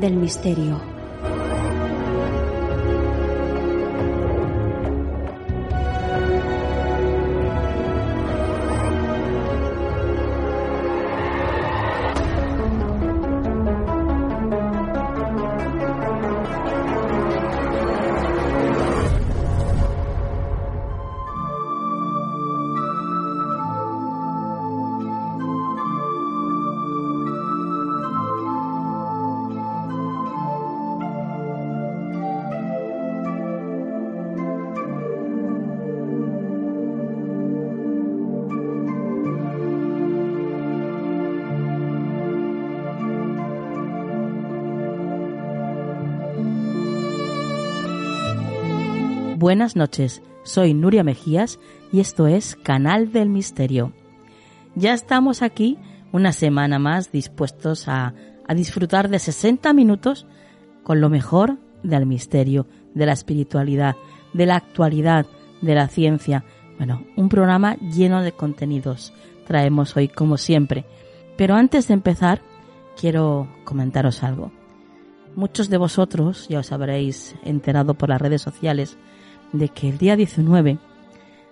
del misterio. Buenas noches, soy Nuria Mejías y esto es Canal del Misterio. Ya estamos aquí una semana más dispuestos a, disfrutar de 60 minutos con lo mejor del misterio, de la espiritualidad, de la actualidad, de la ciencia. Bueno, un programa lleno de contenidos traemos hoy como siempre. Pero antes de empezar, quiero comentaros algo. Muchos de vosotros ya os habréis enterado por las redes sociales de que el día 19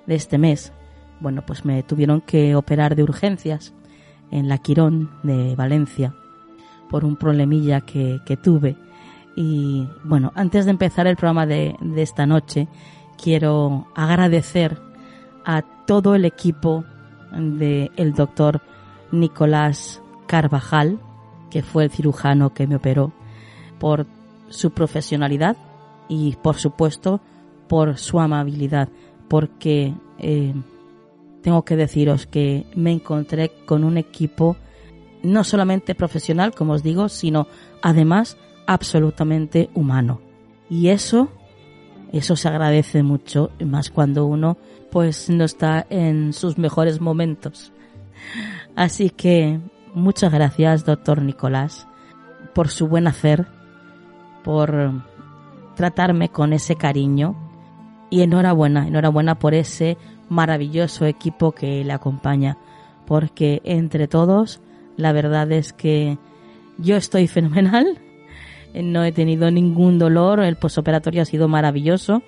de este mes, bueno, pues me tuvieron que operar de urgencias en la Quirón de Valencia por un problemilla que, que tuve. Y bueno, antes de empezar el programa de, de esta noche, quiero agradecer a todo el equipo del el doctor Nicolás Carvajal, que fue el cirujano que me operó, por su profesionalidad y por supuesto por su amabilidad, porque eh, tengo que deciros que me encontré con un equipo no solamente profesional, como os digo, sino además absolutamente humano. Y eso, eso se agradece mucho, más cuando uno pues no está en sus mejores momentos. Así que muchas gracias, doctor Nicolás, por su buen hacer, por tratarme con ese cariño y enhorabuena, enhorabuena por ese maravilloso equipo que le acompaña, porque entre todos la verdad es que yo estoy fenomenal, no he tenido ningún dolor, el posoperatorio ha sido maravilloso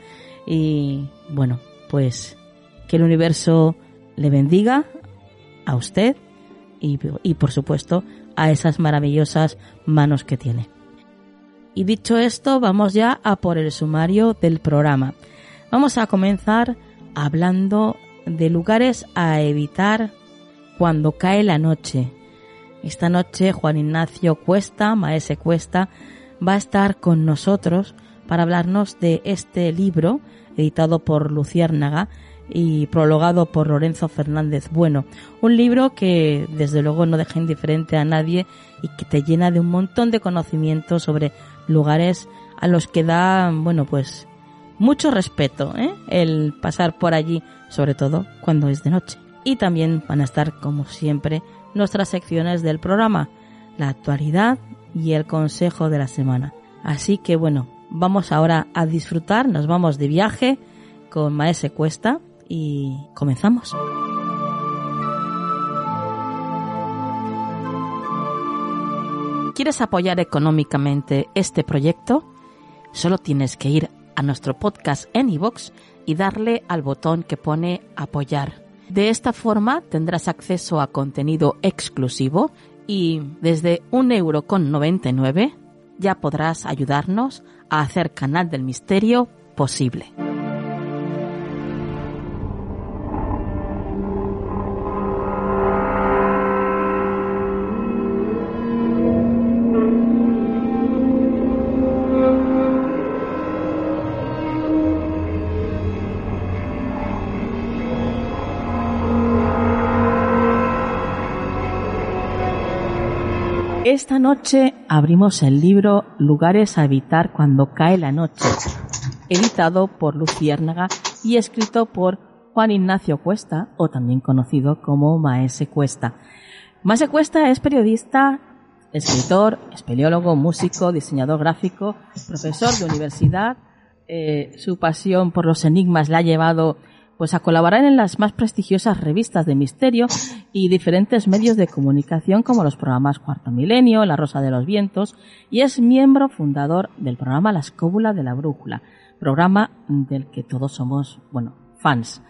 y bueno, pues que el universo le bendiga a usted y, por supuesto a esas maravillosas manos que tiene. Y dicho esto, vamos ya a por el sumario del programa. Vamos a comenzar hablando de lugares a evitar cuando cae la noche. Esta noche Juan Ignacio Cuesta, Maese Cuesta, va a estar con nosotros para hablarnos de este libro editado por Luciérnaga y prologado por Lorenzo Fernández Bueno. Un libro que desde luego no deja indiferente a nadie y que te llena de un montón de conocimientos sobre lugares a los que da, bueno, pues mucho respeto ¿eh? el pasar por allí, sobre todo cuando es de noche. Y también van a estar, como siempre, nuestras secciones del programa, la actualidad y el consejo de la semana. Así que bueno, vamos ahora a disfrutar, nos vamos de viaje con Maese Cuesta y comenzamos. ¿Quieres apoyar económicamente este proyecto? Solo tienes que ir a nuestro podcast en iVoox y darle al botón que pone apoyar. De esta forma tendrás acceso a contenido exclusivo y desde un euro con 99 ya podrás ayudarnos a hacer Canal del Misterio posible. Esta noche abrimos el libro Lugares a evitar cuando cae la noche, editado por Luciérnaga y escrito por Juan Ignacio Cuesta, o también conocido como Maese Cuesta. Maese Cuesta es periodista, escritor, espeleólogo, músico, diseñador gráfico, profesor de universidad. Eh, su pasión por los enigmas la ha llevado pues a colaborar en las más prestigiosas revistas de misterio y diferentes medios de comunicación como los programas Cuarto Milenio, La Rosa de los Vientos y es miembro fundador del programa La Escóbula de la Brújula, programa del que todos somos, bueno, fans.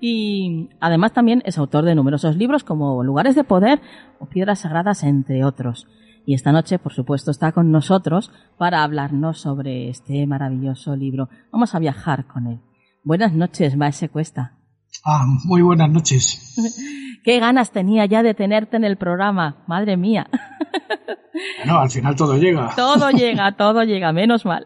Y además también es autor de numerosos libros como Lugares de Poder o Piedras Sagradas, entre otros. Y esta noche, por supuesto, está con nosotros para hablarnos sobre este maravilloso libro. Vamos a viajar con él. Buenas noches, Maese Cuesta. Ah, muy buenas noches. Qué ganas tenía ya de tenerte en el programa, madre mía. No, al final todo llega. Todo llega, todo llega, menos mal.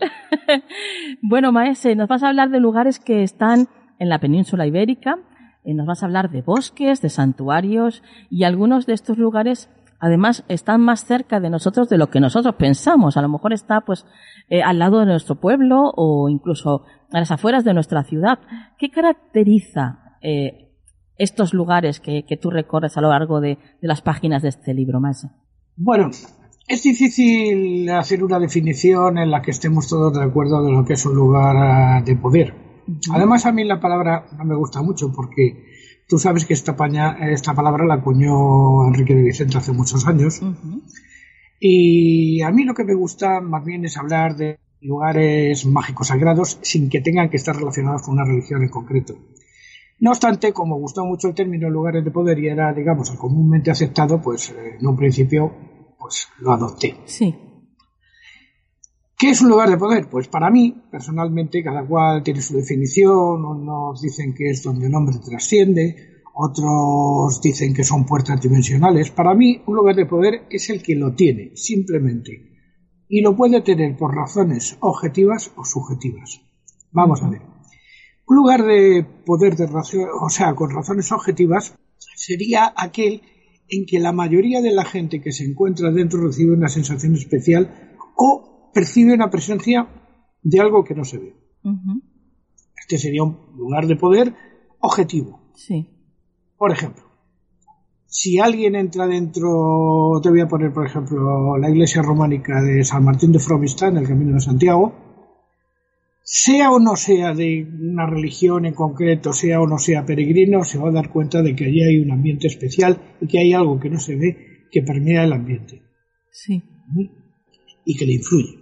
Bueno, Maese, nos vas a hablar de lugares que están en la península ibérica, eh, nos vas a hablar de bosques, de santuarios y algunos de estos lugares además están más cerca de nosotros de lo que nosotros pensamos. A lo mejor está pues eh, al lado de nuestro pueblo o incluso a las afueras de nuestra ciudad. ¿Qué caracteriza eh, estos lugares que, tú recorres a lo largo de, las páginas de este libro, más? Bueno, es difícil hacer una definición en la que estemos todos de acuerdo de lo que es un lugar de poder. Además, a mí la palabra no me gusta mucho porque Tú sabes que esta, esta palabra la acuñó Enrique de Vicente hace muchos años. Y a mí lo que me gusta más bien es hablar de lugares mágicos sagrados sin que tengan que estar relacionados con una religión en concreto. No obstante, como gustó mucho el término lugares de poder y era, digamos, comúnmente aceptado, pues eh, en un principio pues lo adopté. Sí. ¿Qué es un lugar de poder? Pues para mí, personalmente, cada cual tiene su definición. Unos dicen que es donde el hombre trasciende, otros dicen que son puertas dimensionales. Para mí, un lugar de poder es el que lo tiene, simplemente. Y lo puede tener por razones objetivas o subjetivas. Vamos a ver. Un lugar de poder, de o sea, con razones objetivas, sería aquel en que la mayoría de la gente que se encuentra dentro recibe una sensación especial o percibe una presencia de algo que no se ve. Este sería un lugar de poder objetivo. Sí. Por ejemplo, si alguien entra dentro, te voy a poner por ejemplo la iglesia románica de San Martín de Fromistad en el Camino de Santiago, sea o no sea de una religión en concreto, sea o no sea peregrino, se va a dar cuenta de que allí hay un ambiente especial y que hay algo que no se ve que permea el ambiente. Sí. Y que le influye.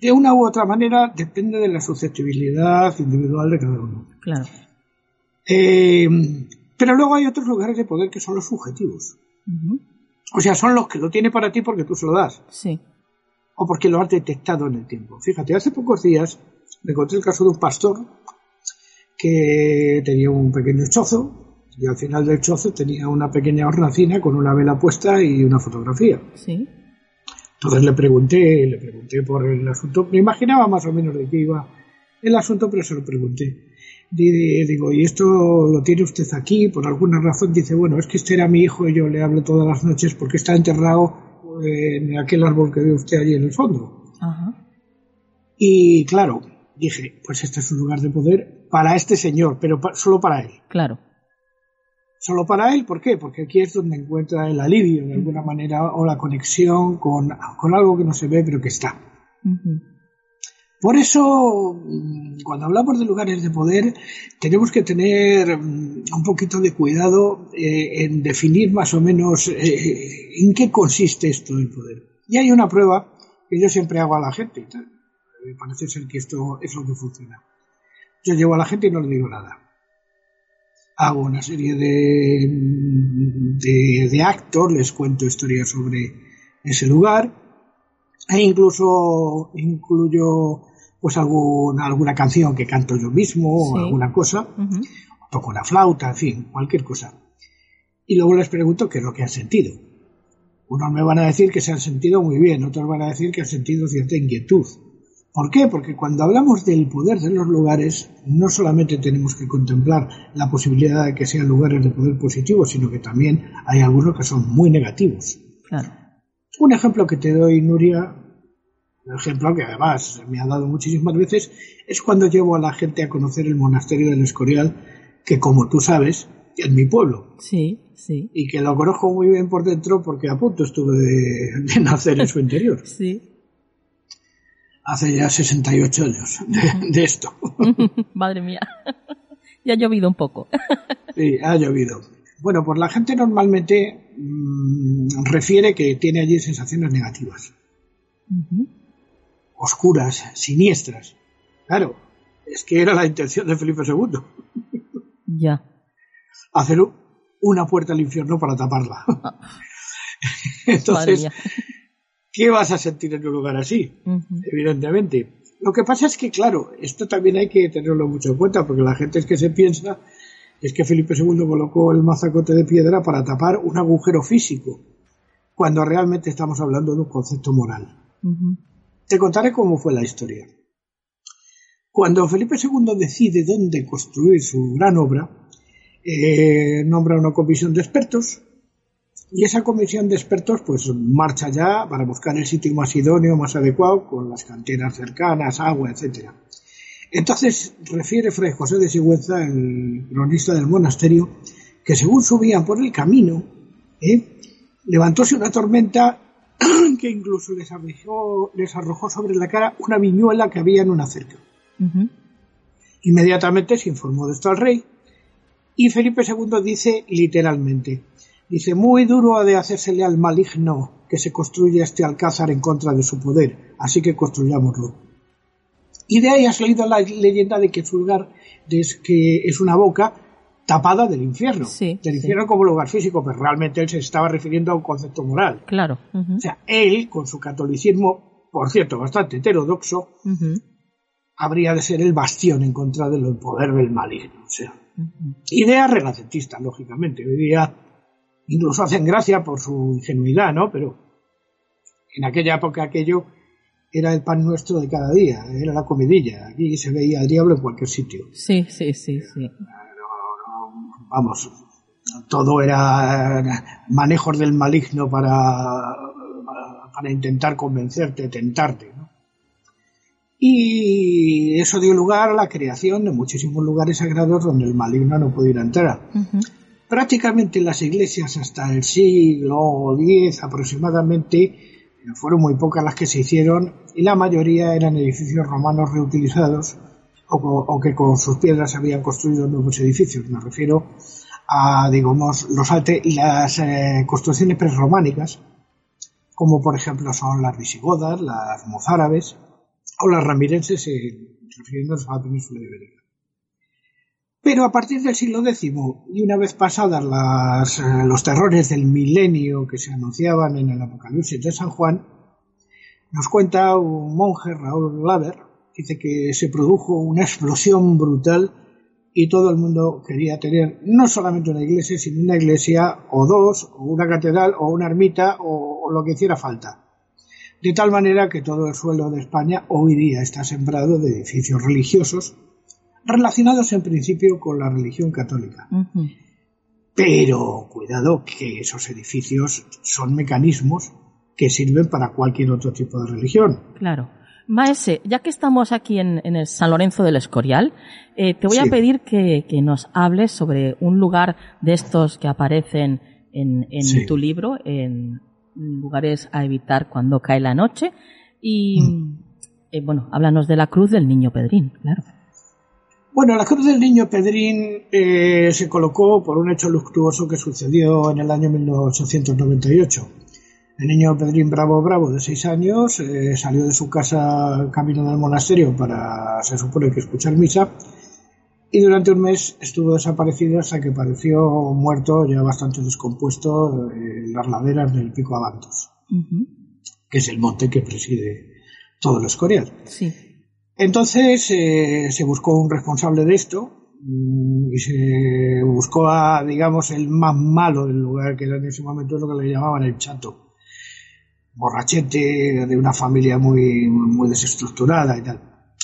De una u otra manera depende de la susceptibilidad individual de cada uno. Claro. Eh, pero luego hay otros lugares de poder que son los subjetivos. O sea, son los que lo tiene para ti porque tú se lo das. Sí. O porque lo has detectado en el tiempo. Fíjate, hace pocos días me encontré el caso de un pastor que tenía un pequeño chozo y al final del chozo tenía una pequeña hornacina con una vela puesta y una fotografía. Sí. Entonces le pregunté, le pregunté por el asunto, me imaginaba más o menos de qué iba el asunto, pero se lo pregunté. Digo, ¿y esto lo tiene usted aquí? Por alguna razón dice, bueno, es que este era mi hijo y yo le hablo todas las noches porque está enterrado en aquel árbol que ve usted allí en el fondo. Ajá. Y claro, dije, pues este es un lugar de poder para este señor, pero solo para él. Claro. Solo para él, ¿por qué? Porque aquí es donde encuentra el alivio, de alguna manera, o la conexión con, algo que no se ve, pero que está. Por eso, mm, cuando hablamos de lugares de poder, tenemos que tener mm, un poquito de cuidado eh, en definir más o menos eh, en qué consiste esto del poder. Y hay una prueba que yo siempre hago a la gente. Me parece ser que esto es lo que funciona. Yo llevo a la gente y no le digo nada. Hago una serie de, de, de actos, les cuento historias sobre ese lugar e incluso incluyo pues alguna, alguna canción que canto yo mismo o alguna cosa, toco una flauta, en fin, cualquier cosa. Y luego les pregunto qué es lo que han sentido. Unos me van a decir que se han sentido muy bien, otros van a decir que han sentido cierta inquietud. ¿Por qué? Porque cuando hablamos del poder de los lugares, no solamente tenemos que contemplar la posibilidad de que sean lugares de poder positivo, sino que también hay algunos que son muy negativos. Un ejemplo que te doy, Nuria, un ejemplo que además me ha dado muchísimas veces, es cuando llevo a la gente a conocer el monasterio del Escorial, que como tú sabes, es mi pueblo. Sí, sí. Y que lo conozco muy bien por dentro porque a punto estuve de, nacer en su interior. sí. Hace ya 68 años de, esto. Madre mía. ya ha llovido un poco. sí, ha llovido. Bueno, pues la gente normalmente mm, refiere que tiene allí sensaciones negativas oscuras, siniestras. Claro, es que era la intención de Felipe II. Ya. Hacer una puerta al infierno para taparla. Entonces, ¿qué vas a sentir en un lugar así? Evidentemente. Lo que pasa es que, claro, esto también hay que tenerlo mucho en cuenta, porque la gente es que se piensa es que Felipe II colocó el mazacote de piedra para tapar un agujero físico, cuando realmente estamos hablando de un concepto moral. Te contaré cómo fue la historia. Cuando Felipe II decide dónde construir su gran obra, eh, nombra una comisión de expertos y esa comisión de expertos pues marcha ya para buscar el sitio más idóneo, más adecuado, con las canteras cercanas, agua, etc. Entonces refiere Fray José de Sigüenza, el cronista del monasterio, que según subían por el camino, eh, levantóse una tormenta que incluso les arrojó, les arrojó sobre la cara una viñuela que había en una cerca. Inmediatamente se informó de esto al rey y Felipe II dice literalmente, dice, muy duro ha de hacérsele al maligno que se construya este alcázar en contra de su poder, así que construyámoslo. Y de ahí ha salido la leyenda de que su lugar es, que es una boca tapada del infierno. del infierno como lugar físico, pero realmente él se estaba refiriendo a un concepto moral. Claro. O sea, él, con su catolicismo, por cierto, bastante heterodoxo, habría de ser el bastión en contra del poder del maligno. O sea, idea renacentista, lógicamente. Hoy día incluso hacen gracia por su ingenuidad, ¿no? Pero en aquella época aquello era el pan nuestro de cada día, era la comidilla. Aquí se veía al diablo en cualquier sitio. Sí, sí, sí, sí vamos, todo era manejos del maligno para, para intentar convencerte, tentarte. Y eso dio lugar a la creación de muchísimos lugares sagrados donde el maligno no pudiera entrar. Prácticamente las iglesias hasta el siglo X aproximadamente fueron muy pocas las que se hicieron y la mayoría eran edificios romanos reutilizados o, que con sus piedras habían construido nuevos edificios. Me refiero a, digamos, los alte las eh, construcciones prerrománicas, como por ejemplo son las visigodas, las mozárabes o las ramirenses, eh, refiriéndonos a la península ibérica. Pero a partir del siglo X y una vez pasadas las, eh, los terrores del milenio que se anunciaban en el Apocalipsis de San Juan, nos cuenta un monje, Raúl Laver, dice que se produjo una explosión brutal y todo el mundo quería tener no solamente una iglesia, sino una iglesia o dos, o una catedral o una ermita o, lo que hiciera falta. De tal manera que todo el suelo de España hoy día está sembrado de edificios religiosos relacionados en principio con la religión católica. Pero cuidado que esos edificios son mecanismos que sirven para cualquier otro tipo de religión. Claro. Maese, ya que estamos aquí en, el San Lorenzo del Escorial, eh, te voy a pedir que, nos hables sobre un lugar de estos que aparecen en, tu libro, en lugares a evitar cuando cae la noche. Y, mm. eh, bueno, háblanos de la cruz del niño Pedrín, claro. Bueno, la cruz del niño Pedrín eh, se colocó por un hecho luctuoso que sucedió en el año 1898. El niño Pedrín Bravo Bravo, de seis años, eh, salió de su casa camino del monasterio para, se supone que escuchar misa, y durante un mes estuvo desaparecido hasta que pareció muerto, ya bastante descompuesto, en las laderas del Pico Abantos, que es el monte que preside todo el Escorial. Sí. Entonces eh, se buscó un responsable de esto mm, y se buscó a, digamos, el más malo del lugar, que era en ese momento lo que le llamaban el chato borrachete, de una familia muy, muy desestructurada y tal.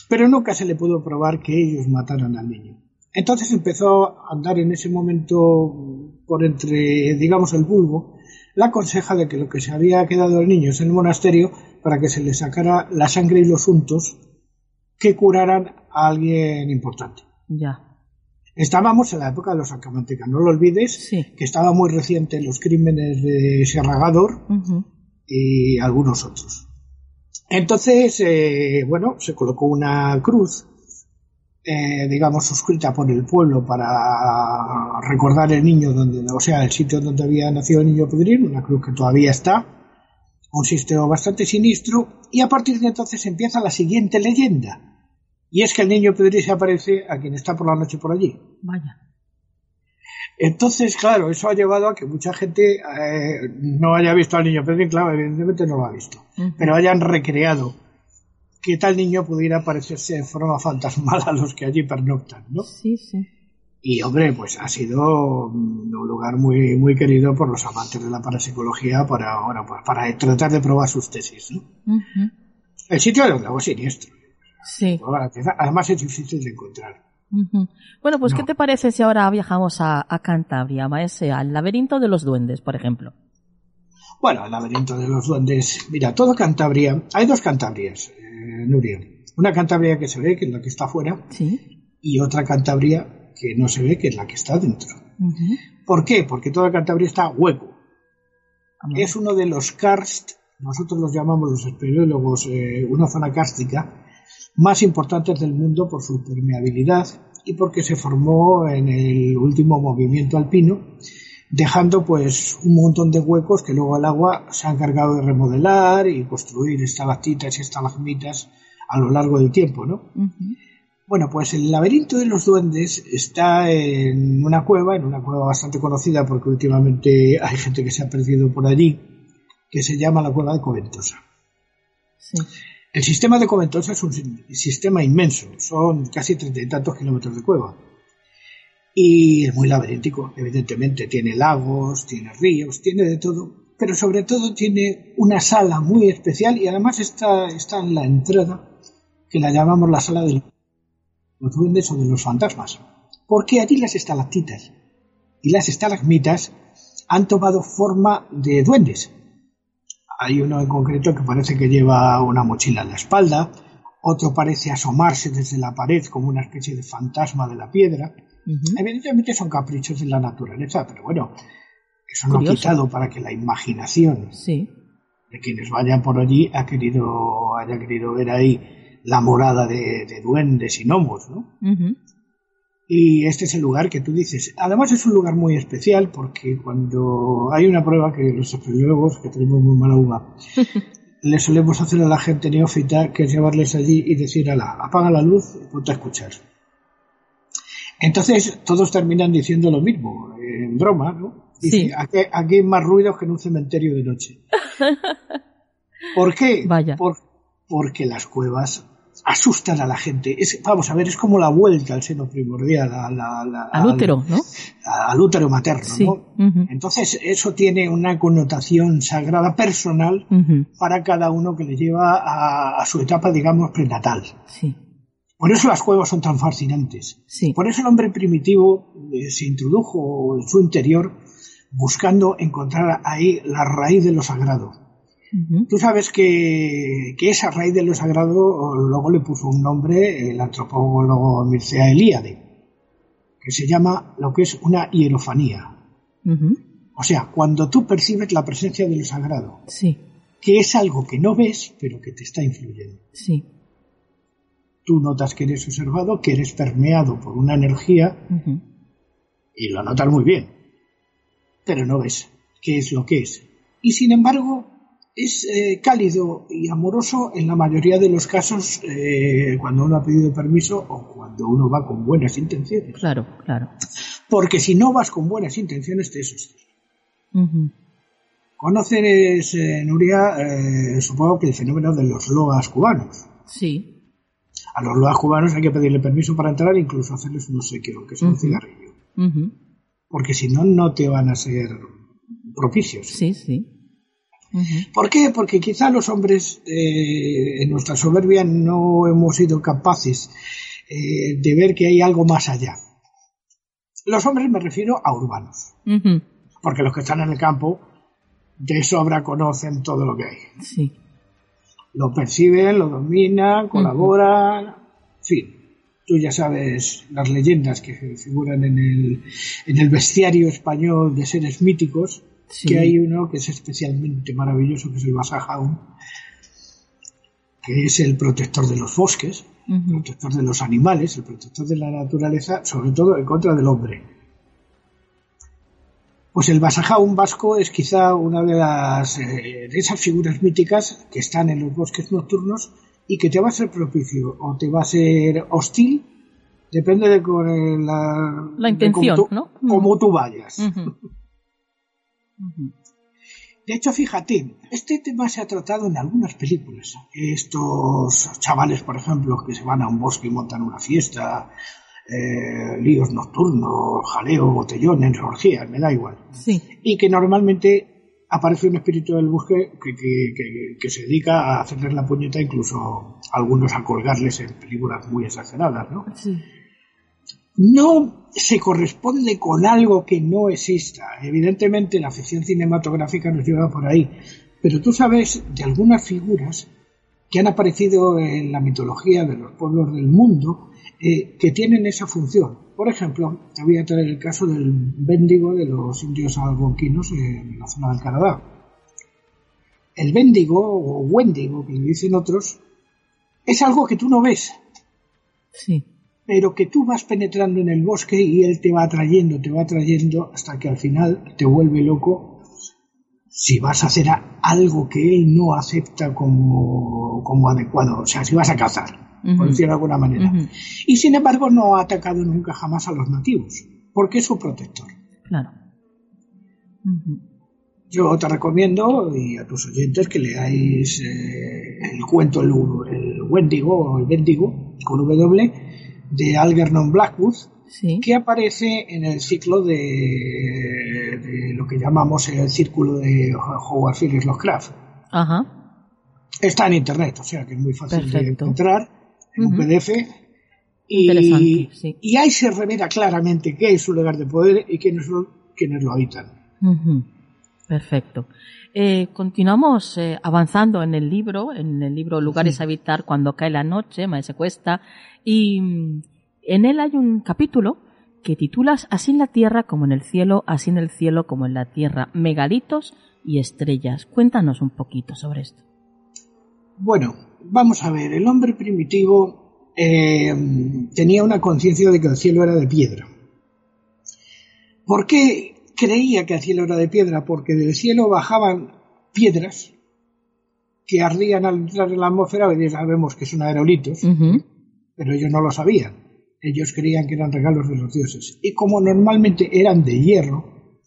Pero nunca se le pudo probar que ellos mataran al niño. Entonces empezó a andar en ese momento por entre, digamos, el bulbo, la conseja de que lo que se había quedado el niño es en el monasterio para que se le sacara la sangre y los untos que curaran a alguien importante. Ya. Estábamos en la época de los Acamanteca, no lo olvides, que estaba muy reciente los crímenes de Sierra Gador, y algunos otros. Entonces, eh, bueno, se colocó una cruz, eh, digamos, suscrita por el pueblo para recordar el niño donde, o sea, el sitio donde había nacido el niño Pedrín, una cruz que todavía está, un sistema bastante sinistro, y a partir de entonces empieza la siguiente leyenda. Y es que el niño Pedrín se aparece a quien está por la noche por allí. Vaya. Entonces, claro, eso ha llevado a que mucha gente eh, no haya visto al niño Pedrín, claro, evidentemente no lo ha visto, pero hayan recreado que tal niño pudiera parecerse de forma fantasmal a los que allí pernoctan, ¿no? Sí, sí. Y hombre, pues ha sido un lugar muy muy querido por los amantes de la parapsicología para bueno, pues para tratar de probar sus tesis, ¿no? El sitio de un siniestro. Sí. Además es difícil de encontrar. Bueno, pues ¿qué te parece si ahora viajamos a, Cantabria, maese, al laberinto de los duendes, por ejemplo? Bueno, al laberinto de los duendes. Mira, todo Cantabria. Hay dos Cantabrias, eh, Nuria. Una Cantabria que se ve, que es la que está afuera. Sí. Y otra Cantabria que no se ve, que es la que está dentro. ¿Por qué? Porque toda Cantabria está hueco. Es uno de los karst, nosotros los llamamos los espeleólogos, eh, una zona cárstica, más importantes del mundo por su permeabilidad y porque se formó en el último movimiento alpino, dejando pues un montón de huecos que luego el agua se ha encargado de remodelar y construir estalactitas y estalagmitas a lo largo del tiempo, ¿no? Bueno, pues el laberinto de los duendes está en una cueva, en una cueva bastante conocida porque últimamente hay gente que se ha perdido por allí, que se llama la cueva de Coventosa. Sí. El sistema de Coventosa es un sistema inmenso, son casi treinta y tantos kilómetros de cueva. Y es muy laberíntico, evidentemente. Tiene lagos, tiene ríos, tiene de todo, pero sobre todo tiene una sala muy especial y además está, está en la entrada, que la llamamos la sala de los duendes o de los fantasmas. Porque allí las estalactitas y las estalagmitas han tomado forma de duendes, hay uno en concreto que parece que lleva una mochila en la espalda, otro parece asomarse desde la pared como una especie de fantasma de la piedra. Evidentemente son caprichos de la naturaleza, pero bueno, eso no ha quitado para que la imaginación de quienes vayan por allí ha querido, haya querido ver ahí la morada de, duendes y gnomos, ¿no? Y este es el lugar que tú dices. Además es un lugar muy especial porque cuando hay una prueba que los espeleólogos, que tenemos muy mala uva, le solemos hacer a la gente neófita que es llevarles allí y decir, ala, apaga la luz y ponte a escuchar. Entonces todos terminan diciendo lo mismo, en broma, ¿no? sí. aquí, hay más ruidos que en un cementerio de noche. ¿Por qué? Vaya. porque las cuevas asustan a la gente. Es, vamos a ver, es como la vuelta al seno primordial, al útero, ¿no? Al útero materno, ¿no? Entonces, eso tiene una connotación sagrada personal para cada uno que le lleva a, su etapa, digamos, prenatal. Sí. Por eso las cuevas son tan fascinantes. Sí. Por eso el hombre primitivo eh, se introdujo en su interior buscando encontrar ahí la raíz de lo sagrado Tú sabes que, que, esa raíz de lo sagrado luego le puso un nombre el antropólogo Mircea Eliade, que se llama lo que es una hierofanía. O sea, cuando tú percibes la presencia de lo sagrado, sí. que es algo que no ves, pero que te está influyendo. Sí. Tú notas que eres observado, que eres permeado por una energía y lo notas muy bien, pero no ves qué es lo que es. Y sin embargo, es eh, cálido y amoroso en la mayoría de los casos eh, cuando uno ha pedido permiso o cuando uno va con buenas intenciones. Claro, claro. Porque si no vas con buenas intenciones, te asustas. Conoces, eh, Nuria, supongo que el fenómeno de los loas cubanos. Sí. A los loas cubanos hay que pedirle permiso para entrar, incluso hacerles un obsequio, que es un cigarrillo. Porque si no, no te van a ser propicios. Sí, sí. ¿Por qué? Porque quizá los hombres eh, en nuestra soberbia no hemos sido capaces eh, de ver que hay algo más allá. Los hombres me refiero a urbanos. Porque los que están en el campo de sobra conocen todo lo que hay. Sí. Lo perciben, lo dominan, colaboran, en fin. Tú ya sabes las leyendas que figuran en el, en el bestiario español de seres míticos que hay uno que es especialmente maravilloso, que es el Basajaun, que es el protector de los bosques, el protector de los animales, el protector de la naturaleza, sobre todo en contra del hombre. Pues el Basajaun vasco es quizá una de las eh, de esas figuras míticas que están en los bosques nocturnos y que te va a ser propicio o te va a ser hostil, depende de con la, la intención, cómo, tú, ¿no? cómo tú vayas. De hecho, fíjate, este tema se ha tratado en algunas películas. Estos chavales, por ejemplo, que se van a un bosque y montan una fiesta, eh, líos nocturnos, jaleo, botellones, orgías, me da igual. Sí. Y que normalmente aparece un espíritu del bosque que, se dedica a hacerles la puñeta, incluso algunos a colgarles en películas muy exageradas, ¿no? Sí no se corresponde con algo que no exista. Evidentemente la ficción cinematográfica nos lleva por ahí, pero tú sabes de algunas figuras que han aparecido en la mitología de los pueblos del mundo eh, que tienen esa función. Por ejemplo, te voy a traer el caso del Bendigo de los indios algonquinos en la zona del Canadá. El Bendigo o Wendigo, que dicen otros, es algo que tú no ves. Sí pero que tú vas penetrando en el bosque y él te va atrayendo, te va atrayendo hasta que al final te vuelve loco si vas a hacer algo que él no acepta como, como adecuado, o sea, si vas a cazar, por decirlo de alguna manera. Y sin embargo no ha atacado nunca jamás a los nativos, porque es su protector. Claro. Yo te recomiendo, y a tus oyentes, que leáis eh, el cuento El, el Wendigo o el Bendigo, con W, de Algernon Blackwood, que aparece en el ciclo de, lo que llamamos el círculo de Howard Phillips Lovecraft. Ajá. Está en internet, o sea que es muy fácil de encontrar en un PDF. Y, y, ahí se revela claramente qué es un lugar de poder y quiénes son quienes lo habitan. Perfecto. Eh, continuamos eh, avanzando en el libro, en el libro Lugares a habitar cuando cae la noche, me se cuesta, y mm, en él hay un capítulo que titulas Así en la tierra como en el cielo, así en el cielo como en la tierra, megalitos y estrellas. Cuéntanos un poquito sobre esto. Bueno, vamos a ver, el hombre primitivo eh, tenía una conciencia de que el cielo era de piedra. ¿Por qué creía que el cielo era de piedra porque del cielo bajaban piedras que ardían al entrar en la atmósfera, hoy sabemos que son aerolitos, pero ellos no lo sabían. Ellos creían que eran regalos de los dioses. Y como normalmente eran de hierro,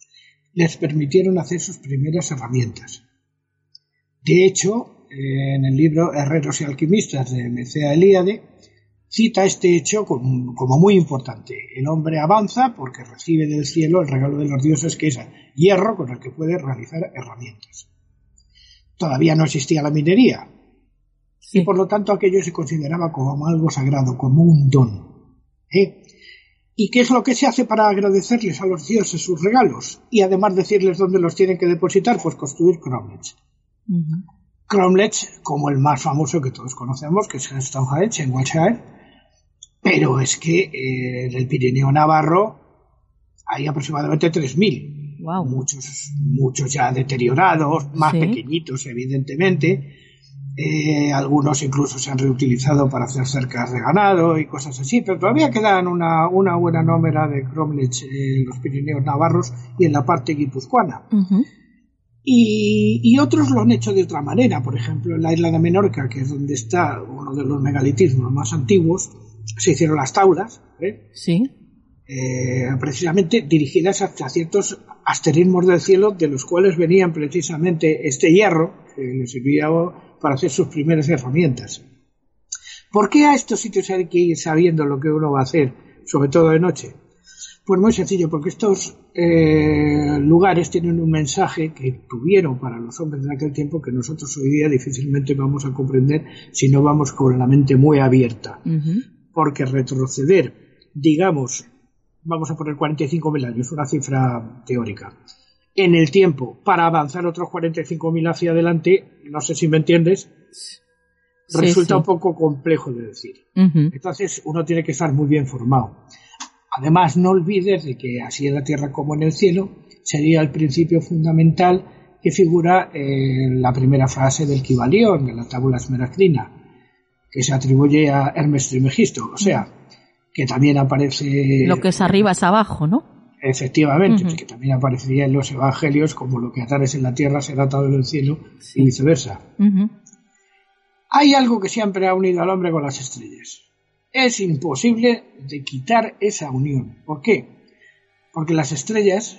les permitieron hacer sus primeras herramientas. De hecho, en el libro Herreros y Alquimistas de Mecea Elíade, cita este hecho como, muy importante. El hombre avanza porque recibe del cielo el regalo de los dioses que es hierro con el que puede realizar herramientas. Todavía no existía la minería y por lo tanto aquello se consideraba como algo sagrado, como un don. ¿eh? ¿Y qué es lo que se hace para agradecerles a los dioses sus regalos? Y además decirles dónde los tienen que depositar, pues construir cromlechs. Cromlech como el más famoso que todos conocemos, que es Stonehenge en Wiltshire, pero es que eh, en el Pirineo Navarro hay aproximadamente 3.000. Wow. Muchos, muchos ya deteriorados, más Sí. pequeñitos, evidentemente. Eh, algunos incluso se han reutilizado para hacer cercas de ganado y cosas así, pero todavía quedan una, una buena nómera de Cromlech en los Pirineos Navarros y en la parte guipuzcoana. Ujú. Y, y otros lo han hecho de otra manera. Por ejemplo, en la isla de Menorca, que es donde está uno de los megalitismos más antiguos, se hicieron las taulas, ¿eh? Sí. Eh, precisamente dirigidas hacia ciertos asterismos del cielo, de los cuales venían precisamente este hierro, que les servía para hacer sus primeras herramientas. ¿Por qué a estos sitios hay que ir sabiendo lo que uno va a hacer, sobre todo de noche? Pues muy sencillo, porque estos eh, lugares tienen un mensaje que tuvieron para los hombres de aquel tiempo que nosotros hoy día difícilmente vamos a comprender si no vamos con la mente muy abierta. Porque retroceder, digamos, vamos a poner 45.000 años, una cifra teórica, en el tiempo para avanzar otros 45.000 hacia adelante, no sé si me entiendes, Sí, resulta sí. un poco complejo de decir. Entonces uno tiene que estar muy bien formado. Además, no olvides de que así en la tierra como en el cielo sería el principio fundamental que figura en la primera frase del Kibalión, de la tabula esmeracrina, que se atribuye a Hermes Trismegisto. O sea, que también aparece. Lo que es arriba es abajo, ¿no? Efectivamente, que también aparecería en los evangelios como lo que atares en la tierra será atado en el cielo y viceversa. Hay algo que siempre ha unido al hombre con las estrellas. Es imposible de quitar esa unión. ¿Por qué? Porque las estrellas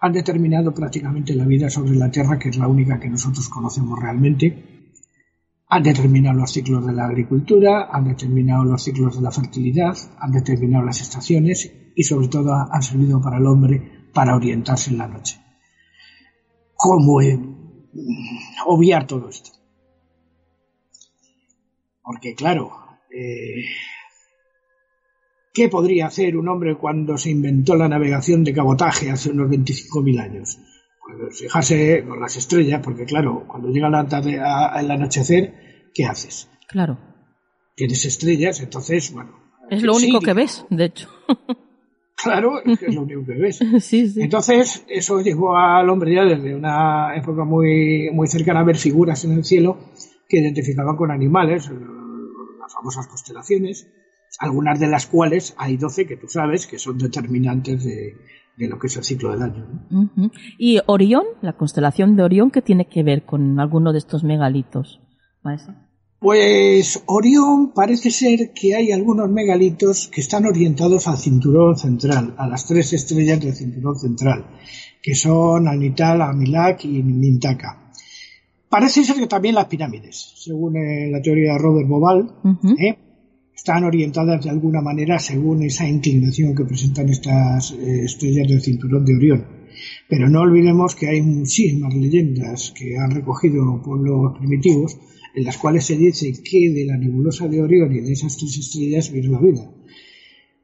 han determinado prácticamente la vida sobre la Tierra, que es la única que nosotros conocemos realmente. Han determinado los ciclos de la agricultura, han determinado los ciclos de la fertilidad, han determinado las estaciones y sobre todo han servido para el hombre para orientarse en la noche. ¿Cómo eh, obviar todo esto? Porque claro, eh, ¿qué podría hacer un hombre cuando se inventó la navegación de cabotaje hace unos 25.000 años? Fijarse con las estrellas, porque claro, cuando llega la tarde a- el anochecer, ¿qué haces? Claro. Tienes estrellas, entonces, bueno. Es lo sí, único que ves, de hecho. Claro, es lo único que ves. sí, sí. Entonces, eso llevó al hombre ya desde una época muy, muy cercana a ver figuras en el cielo que identificaban con animales, las famosas constelaciones, algunas de las cuales hay 12 que tú sabes que son determinantes de, de lo que es el ciclo del año. Y Orión, la constelación de Orión, ¿qué tiene que ver con alguno de estos megalitos? maestro? Pues Orión parece ser que hay algunos megalitos que están orientados al cinturón central, a las tres estrellas del cinturón central, que son Anital, Amilac y Mintaka. Parece ser que también las pirámides, según eh, la teoría de Robert Bobal. ¿eh? Están orientadas de alguna manera según esa inclinación que presentan estas eh, estrellas del cinturón de Orión. Pero no olvidemos que hay muchísimas leyendas que han recogido pueblos primitivos en las cuales se dice que de la nebulosa de Orión y de esas tres estrellas viene la vida.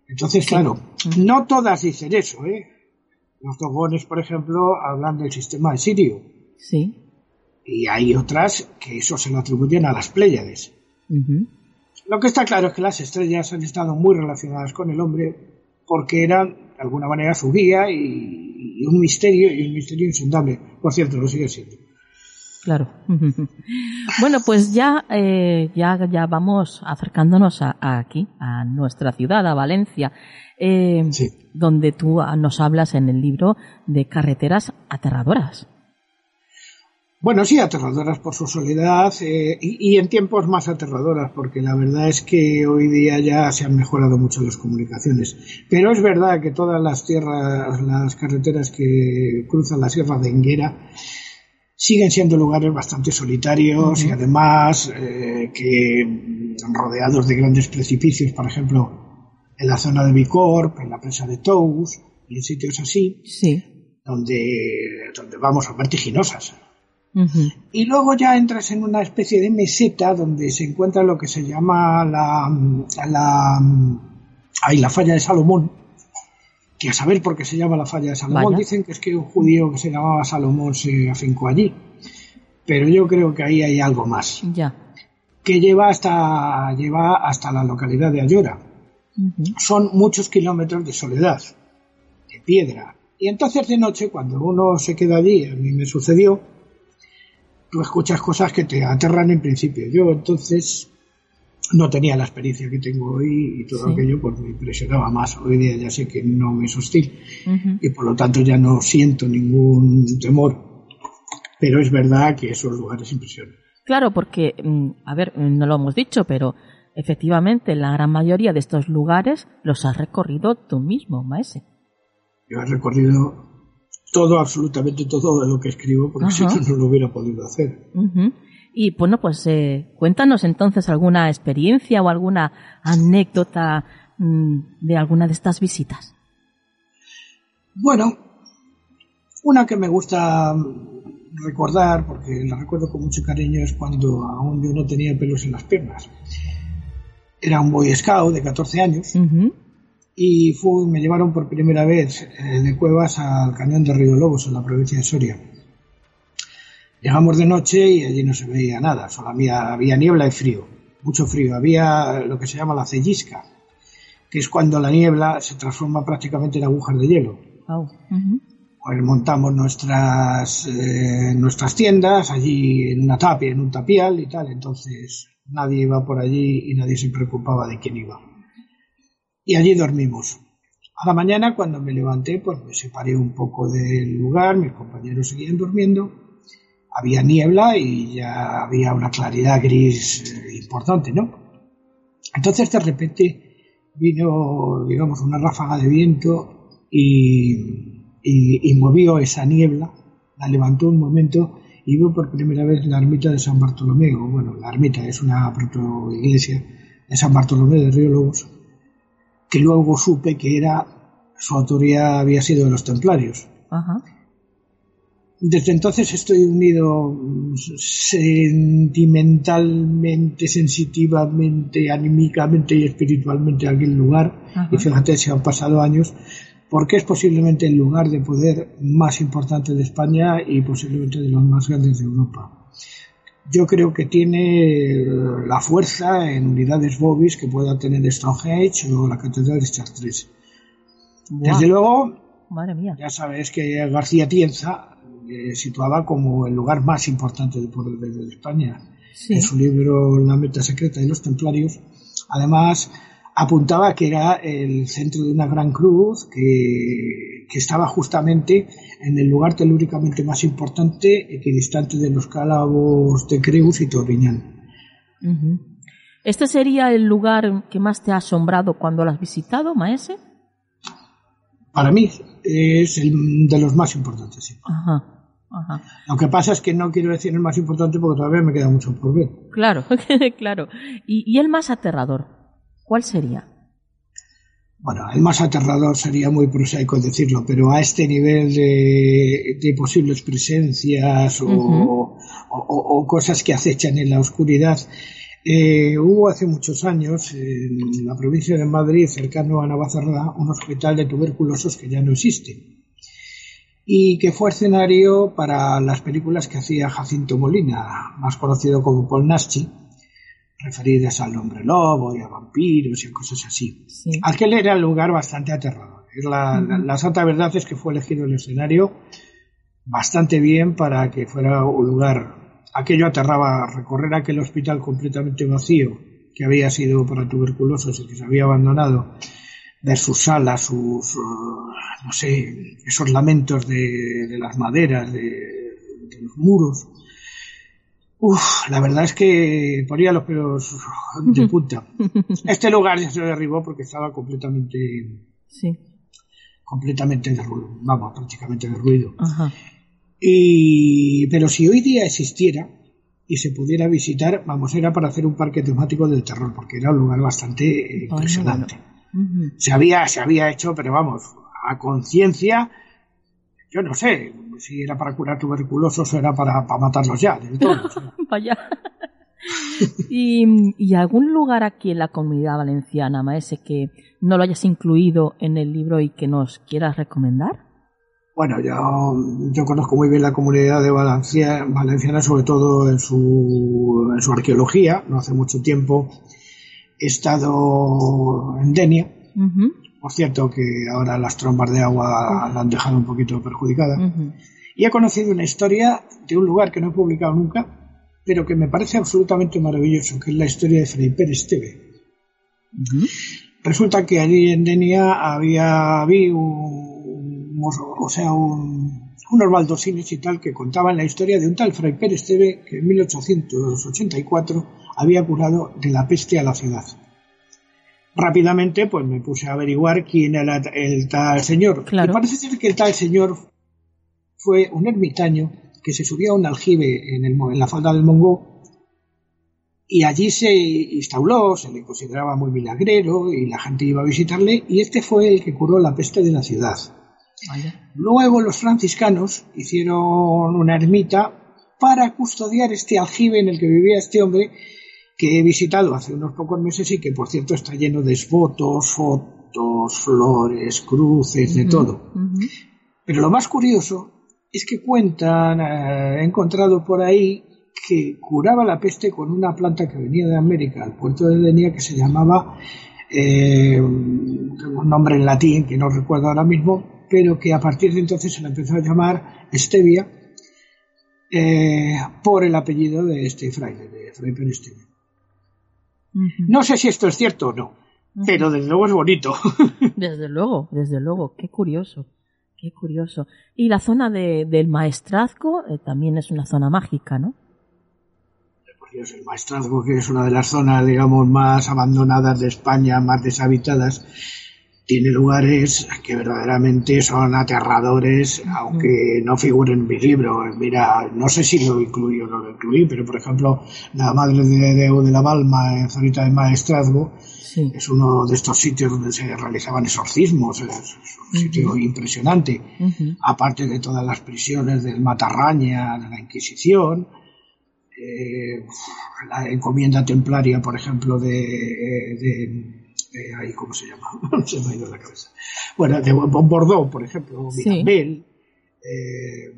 Entonces, claro, no todas dicen eso, ¿eh? Los dogones, por ejemplo, hablan del sistema de Sirio. Sí. Y hay otras que eso se lo atribuyen a las Pléyades. Lo que está claro es que las estrellas han estado muy relacionadas con el hombre porque eran, de alguna manera, su guía y, y un misterio, y un misterio insondable. Por cierto, lo sigue siendo. Claro. bueno, pues ya, eh, ya, ya vamos acercándonos a, a aquí, a nuestra ciudad, a Valencia, eh, Sí. donde tú ah, nos hablas en el libro de carreteras aterradoras. Bueno, sí, aterradoras por su soledad eh, y, y en tiempos más aterradoras, porque la verdad es que hoy día ya se han mejorado mucho las comunicaciones. Pero es verdad que todas las tierras, las carreteras que cruzan la Sierra de Enguera siguen siendo lugares bastante solitarios y además eh, que rodeados de grandes precipicios, por ejemplo, en la zona de Bicorp, en la presa de Tous y en sitios así, Sí. donde, donde vamos a vertiginosas. Y luego ya entras en una especie de meseta donde se encuentra lo que se llama la, la, la falla de Salomón, que a saber por qué se llama la falla de Salomón, Vaya. dicen que es que un judío que se llamaba Salomón se afincó allí. pero yo creo que ahí hay algo más. Ya. Que lleva hasta, lleva hasta la localidad de Ayora. Son muchos kilómetros de soledad, de piedra. Y entonces de noche, cuando uno se queda allí, a mí me sucedió, tú escuchas cosas que te aterran en principio. Yo entonces no tenía la experiencia que tengo hoy y todo aquello pues me impresionaba más. Hoy día ya sé que no me es hostil y por lo tanto ya no siento ningún temor. Pero es verdad que esos lugares impresionan. Claro, porque, mm, a ver, no lo hemos dicho, pero efectivamente la gran mayoría de estos lugares los has recorrido tú mismo, Maese. Yo he recorrido todo, absolutamente todo de lo que escribo, porque si no, no lo hubiera podido hacer. Y bueno, pues eh, cuéntanos entonces alguna experiencia o alguna anécdota mm, de alguna de estas visitas. Bueno, una que me gusta recordar, porque la recuerdo con mucho cariño, es cuando aún yo no tenía pelos en las piernas. Era un boy scout de 14 años y fue, me llevaron por primera vez eh, de Cuevas al cañón de Río Lobos en la provincia de Soria. Llegamos de noche y allí no se veía nada, solo había, había niebla y frío, mucho frío. Había lo que se llama la cellisca, que es cuando la niebla se transforma prácticamente en agujas de hielo. Pues montamos nuestras, eh, nuestras tiendas allí en una tapia, en un tapial y tal, entonces nadie iba por allí y nadie se preocupaba de quién iba y allí dormimos. A la mañana, cuando me levanté, pues me separé un poco del lugar, mis compañeros seguían durmiendo, había niebla y ya había una claridad gris eh, importante, ¿no? Entonces, de repente, vino, digamos, una ráfaga de viento y, y, movió esa niebla, la levantó un momento y vio por primera vez la ermita de San Bartolomé, bueno, la ermita es una proto iglesia de San Bartolomé de Río Lobos, que luego supe que era su autoría había sido de los templarios. Desde entonces estoy unido sentimentalmente, sensitivamente, anímicamente y espiritualmente a aquel lugar. Y fíjate, se han pasado años, porque es posiblemente el lugar de poder más importante de España y posiblemente de los más grandes de Europa yo creo que tiene la fuerza en unidades Bobis que pueda tener Stonehenge o la Catedral de Chartres. Desde luego, ya sabes que García Tienza eh, situaba como el lugar más importante de poder de España. En su libro La meta secreta de los templarios, además apuntaba que era el centro de una gran cruz que, que estaba justamente en el lugar telúricamente más importante, equidistante de los calabos de Creus y Torriñán. ¿Este sería el lugar que más te ha asombrado cuando lo has visitado, Maese? Para mí es el de los más importantes, sí. Lo que pasa es que no quiero decir el más importante porque todavía me queda mucho por ver. Claro, claro. ¿Y el más aterrador? ¿Cuál sería? Bueno, el más aterrador sería muy prosaico decirlo, pero a este nivel de, posibles presencias o, cosas que acechan en la oscuridad, eh, hubo hace muchos años en la provincia de Madrid, cercano a Navacerrada, un hospital de tuberculosos que ya no existe y que fue escenario para las películas que hacía Jacinto Molina, más conocido como Paul Naschi, referidas al hombre lobo y a vampiros y a cosas así. Aquel era el lugar bastante aterrador. La, la, santa verdad es que fue elegido el escenario bastante bien para que fuera un lugar. Aquello aterraba recorrer aquel hospital completamente vacío que había sido para tuberculosos y que se había abandonado, ver sus salas, sus, no sé, esos lamentos de, las maderas, de, de los muros Uf, la verdad es que ponía los pelos de punta. Este lugar ya se derribó porque estaba completamente. Sí. Completamente derruido. Vamos, prácticamente derruido. Y, pero si hoy día existiera y se pudiera visitar, vamos, era para hacer un parque temático del terror, porque era un lugar bastante impresionante. Se había, se había hecho, pero vamos, a conciencia yo no sé si era para curar tuberculosos o era para, matarlos ya, Vaya. ¿Y, algún lugar aquí en la comunidad valenciana, Maese, que no lo hayas incluido en el libro y que nos quieras recomendar? Bueno, yo, yo conozco muy bien la comunidad de Valencia, valenciana, sobre todo en su, en su arqueología. No hace mucho tiempo he estado en Denia. Por cierto, que ahora las trombas de agua la han dejado un poquito perjudicada. Y he conocido una historia de un lugar que no he publicado nunca, pero que me parece absolutamente maravilloso, que es la historia de Fray Pérez Teve. Resulta que allí en Denia había, había un, o sea, un, unos baldosines y tal que contaban la historia de un tal Fray Pérez Teve que en 1884 había curado de la peste a la ciudad. Rápidamente, pues me puse a averiguar quién era el tal señor. Claro. Y parece ser que el tal señor fue un ermitaño que se subía a un aljibe en, el, en la falda del Mongó y allí se instauró, se le consideraba muy milagrero y la gente iba a visitarle y este fue el que curó la peste de la ciudad. Vaya. Luego los franciscanos hicieron una ermita para custodiar este aljibe en el que vivía este hombre que he visitado hace unos pocos meses y que por cierto está lleno de fotos, fotos, flores, cruces, de todo. Pero lo más curioso es que cuentan, eh, he encontrado por ahí que curaba la peste con una planta que venía de América al puerto de Denia que se llamaba eh, un nombre en latín que no recuerdo ahora mismo, pero que a partir de entonces se le empezó a llamar stevia eh, por el apellido de este fraile, de Fray No sé si esto es cierto o no, pero desde luego es bonito. Desde luego, desde luego, qué curioso, qué curioso. Y la zona de, del maestrazgo eh, también es una zona mágica, ¿no? Por Dios, el maestrazgo, que es una de las zonas, digamos, más abandonadas de España, más deshabitadas, tiene lugares que verdaderamente son aterradores, aunque no figuren en mi libro. Mira, no sé si lo incluí o no lo incluí, pero por ejemplo, la Madre de Deu de la Balma en Zonita de Maestrazgo Sí. es uno de estos sitios donde se realizaban exorcismos, es un sitio impresionante. Aparte de todas las prisiones del Matarraña, de la Inquisición, eh, la encomienda templaria, por ejemplo, de, de, ay, ¿cómo se llama? se me ha ido la cabeza. Bueno, de Bordeaux, por ejemplo, Sí. Mirambel, eh,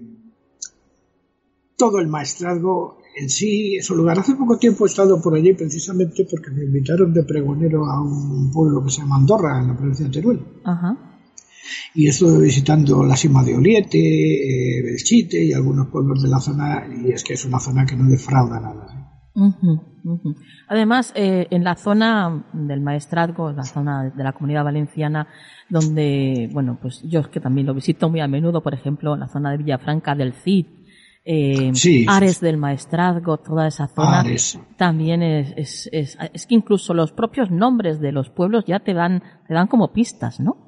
todo el maestrazgo en sí es un lugar. Hace poco tiempo he estado por allí precisamente porque me invitaron de pregonero a un pueblo que se llama Andorra, en la provincia de Teruel. Ajá. Y estuve visitando la cima de Oliete, eh, Belchite y algunos pueblos de la zona, y es que es una zona que no defrauda nada. Además, eh, en la zona del maestrazgo, en la zona de la comunidad valenciana, donde, bueno, pues yo es que también lo visito muy a menudo, por ejemplo, en la zona de Villafranca del Cid, eh, Sí. Ares del maestrazgo, toda esa zona, Ares. también es, es, es, es que incluso los propios nombres de los pueblos ya te dan, te dan como pistas, ¿no?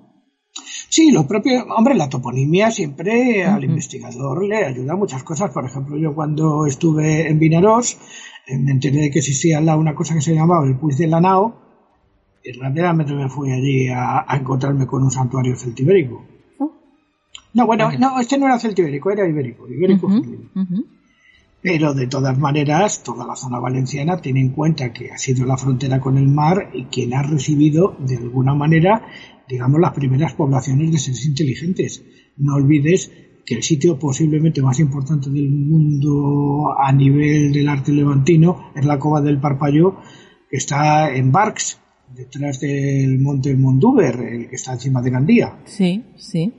Sí, lo propio, hombre, la toponimia siempre al investigador le ayuda a muchas cosas. Por ejemplo, yo cuando estuve en Vinaros, eh, me enteré de que existía una cosa que se llamaba el Puig de la Nao, y rápidamente me fui allí a, a encontrarme con un santuario celtibérico. Oh. No, bueno, no, este no era celtibérico, era ibérico, ibérico Ujú, genuino. Pero de todas maneras, toda la zona valenciana tiene en cuenta que ha sido la frontera con el mar y quien ha recibido de alguna manera, digamos, las primeras poblaciones de seres inteligentes. No olvides que el sitio posiblemente más importante del mundo a nivel del arte levantino es la cova del Parpalló, que está en Barx, detrás del monte Mondúber, el que está encima de Gandía. Sí, sí.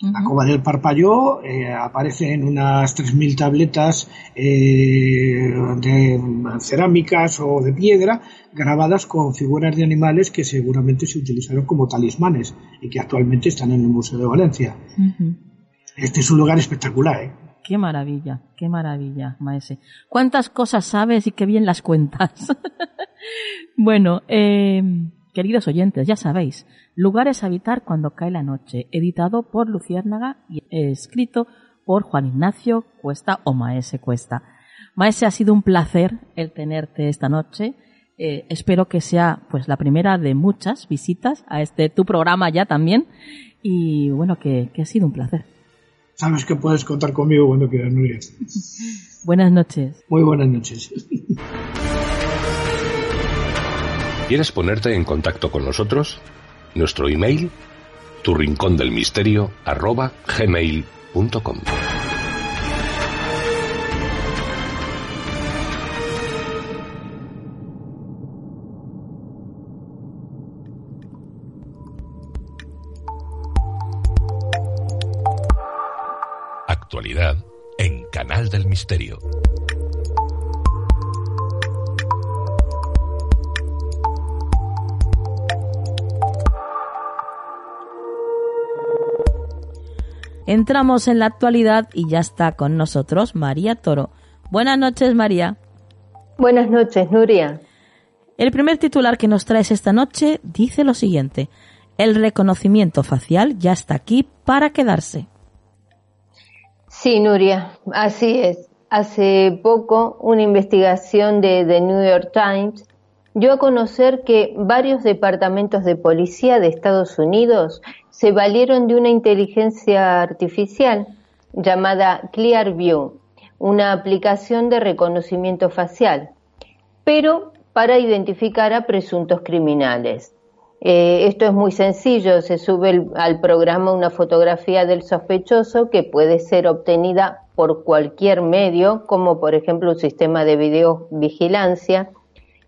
La cova del Parpalló eh, aparece en unas 3.000 tabletas eh, de cerámicas o de piedra grabadas con figuras de animales que seguramente se utilizaron como talismanes y que actualmente están en el Museo de Valencia. Este es un lugar espectacular, ¿eh? Qué maravilla, qué maravilla, maese. ¿Cuántas cosas sabes y qué bien las cuentas? bueno, eh, queridos oyentes, ya sabéis, Lugares a habitar cuando cae la noche, editado por Luciérnaga y escrito por Juan Ignacio Cuesta o Maese Cuesta. Maese, ha sido un placer el tenerte esta noche. Eh, espero que sea pues la primera de muchas visitas a este tu programa ya también. Y bueno, que, que ha sido un placer. Sabes que puedes contar conmigo cuando quieras, Nuria. Buenas noches. Muy buenas noches. ¿Quieres ponerte en contacto con nosotros? Nuestro email tu rincón del misterio arroba gmail.com. Actualidad en Canal del Misterio. Entramos en la actualidad y ya está con nosotros María Toro. Buenas noches, María. Buenas noches, Nuria. El primer titular que nos traes esta noche dice lo siguiente. El reconocimiento facial ya está aquí para quedarse. Sí, Nuria, así es. Hace poco una investigación de The New York Times dio a conocer que varios departamentos de policía de Estados Unidos se valieron de una inteligencia artificial llamada Clearview, una aplicación de reconocimiento facial, pero para identificar a presuntos criminales. Eh, esto es muy sencillo, se sube al programa una fotografía del sospechoso que puede ser obtenida por cualquier medio, como por ejemplo un sistema de videovigilancia,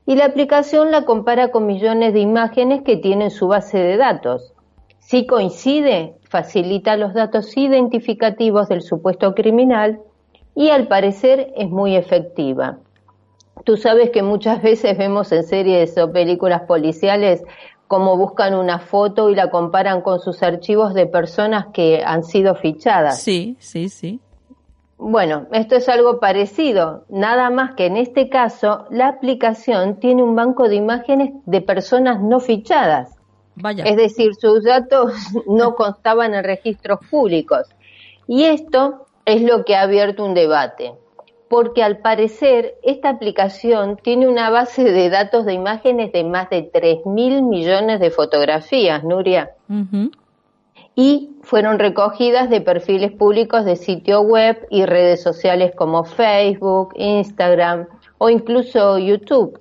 y la aplicación la compara con millones de imágenes que tiene su base de datos. Si coincide, facilita los datos identificativos del supuesto criminal y al parecer es muy efectiva. Tú sabes que muchas veces vemos en series o películas policiales cómo buscan una foto y la comparan con sus archivos de personas que han sido fichadas. Sí, sí, sí. Bueno, esto es algo parecido, nada más que en este caso la aplicación tiene un banco de imágenes de personas no fichadas. Es decir, sus datos no constaban en registros públicos. Y esto es lo que ha abierto un debate, porque al parecer esta aplicación tiene una base de datos de imágenes de más de 3 mil millones de fotografías, Nuria. Y fueron recogidas de perfiles públicos de sitio web y redes sociales como Facebook, Instagram o incluso YouTube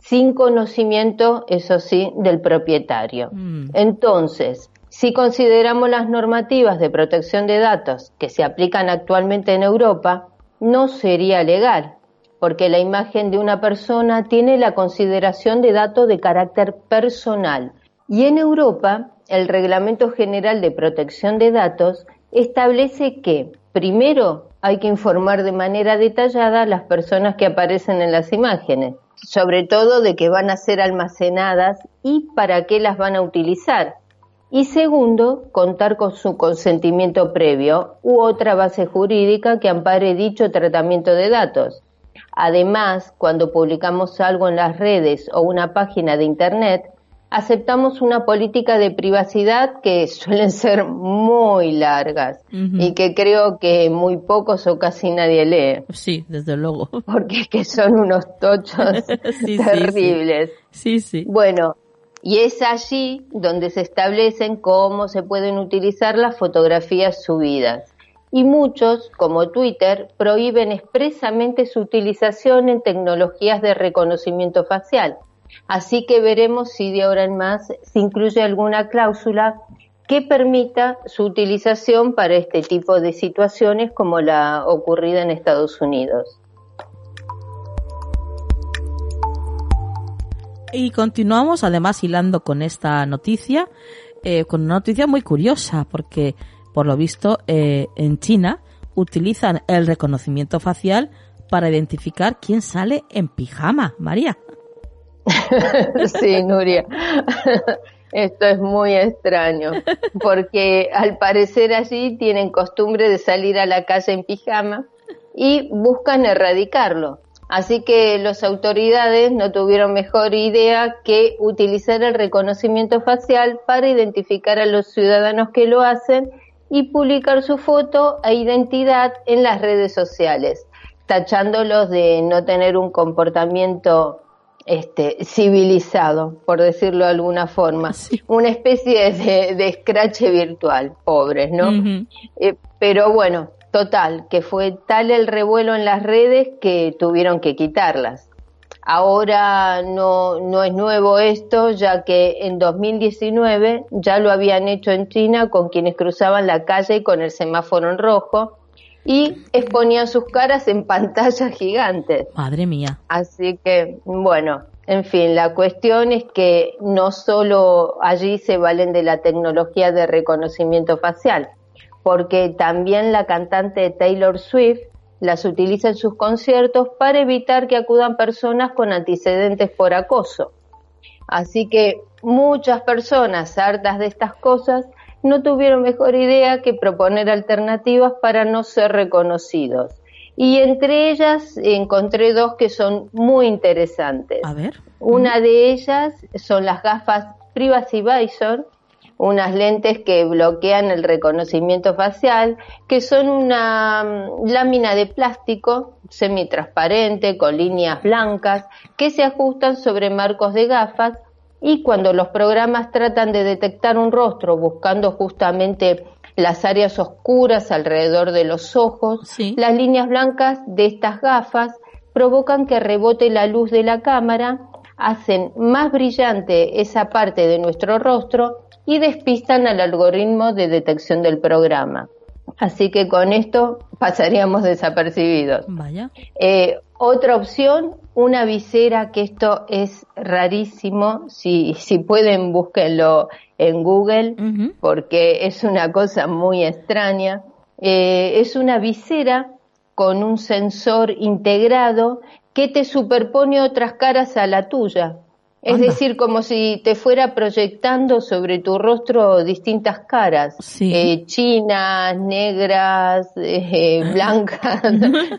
sin conocimiento, eso sí, del propietario. Mm. Entonces, si consideramos las normativas de protección de datos que se aplican actualmente en Europa, no sería legal, porque la imagen de una persona tiene la consideración de dato de carácter personal. Y en Europa, el Reglamento General de Protección de Datos establece que, primero, hay que informar de manera detallada a las personas que aparecen en las imágenes sobre todo de que van a ser almacenadas y para qué las van a utilizar. Y segundo, contar con su consentimiento previo u otra base jurídica que ampare dicho tratamiento de datos. Además, cuando publicamos algo en las redes o una página de Internet, aceptamos una política de privacidad que suelen ser muy largas y que creo que muy pocos o casi nadie lee. Sí, desde luego. Porque es que son unos tochos terribles. Sí, sí. Bueno, y es allí donde se establecen cómo se pueden utilizar las fotografías subidas. Y muchos, como Twitter, prohíben expresamente su utilización en tecnologías de reconocimiento facial Así que veremos si de ahora en más se incluye alguna cláusula que permita su utilización para este tipo de situaciones como la ocurrida en Estados Unidos. Y continuamos además hilando con esta noticia, eh, con una noticia muy curiosa, porque por lo visto eh, en China utilizan el reconocimiento facial para identificar quién sale en pijama, María. sí, Nuria. Esto es muy extraño, porque al parecer allí tienen costumbre de salir a la calle en pijama y buscan erradicarlo. Así que las autoridades no tuvieron mejor idea que utilizar el reconocimiento facial para identificar a los ciudadanos que lo hacen y publicar su foto e identidad en las redes sociales, tachándolos de no tener un comportamiento este, civilizado, por decirlo de alguna forma. Una especie de, de escrache virtual, pobres, ¿no? Eh, pero bueno, total, que fue tal el revuelo en las redes que tuvieron que quitarlas. Ahora no, no es nuevo esto, ya que en 2019 ya lo habían hecho en China con quienes cruzaban la calle con el semáforo en rojo y exponían sus caras en pantallas gigantes. Madre mía. Así que, bueno, en fin, la cuestión es que no solo allí se valen de la tecnología de reconocimiento facial, porque también la cantante Taylor Swift las utiliza en sus conciertos para evitar que acudan personas con antecedentes por acoso. Así que muchas personas hartas de estas cosas no tuvieron mejor idea que proponer alternativas para no ser reconocidos. Y entre ellas encontré dos que son muy interesantes. A ver. Una de ellas son las gafas Privacy Visor, unas lentes que bloquean el reconocimiento facial, que son una mm, lámina de plástico semitransparente con líneas blancas que se ajustan sobre marcos de gafas y cuando los programas tratan de detectar un rostro buscando justamente las áreas oscuras alrededor de los ojos, las líneas blancas de estas gafas provocan que rebote la luz de la cámara, hacen más brillante esa parte de nuestro rostro y despistan al algoritmo de detección del programa. Así que con esto pasaríamos desapercibidos. Vaya. Eh, otra opción, una visera, que esto es rarísimo, si, si pueden búsquenlo en Google, porque es una cosa muy extraña. Eh, es una visera con un sensor integrado que te superpone otras caras a la tuya. Es decir, como si te fuera proyectando sobre tu rostro distintas caras, eh, chinas, negras, eh, blancas,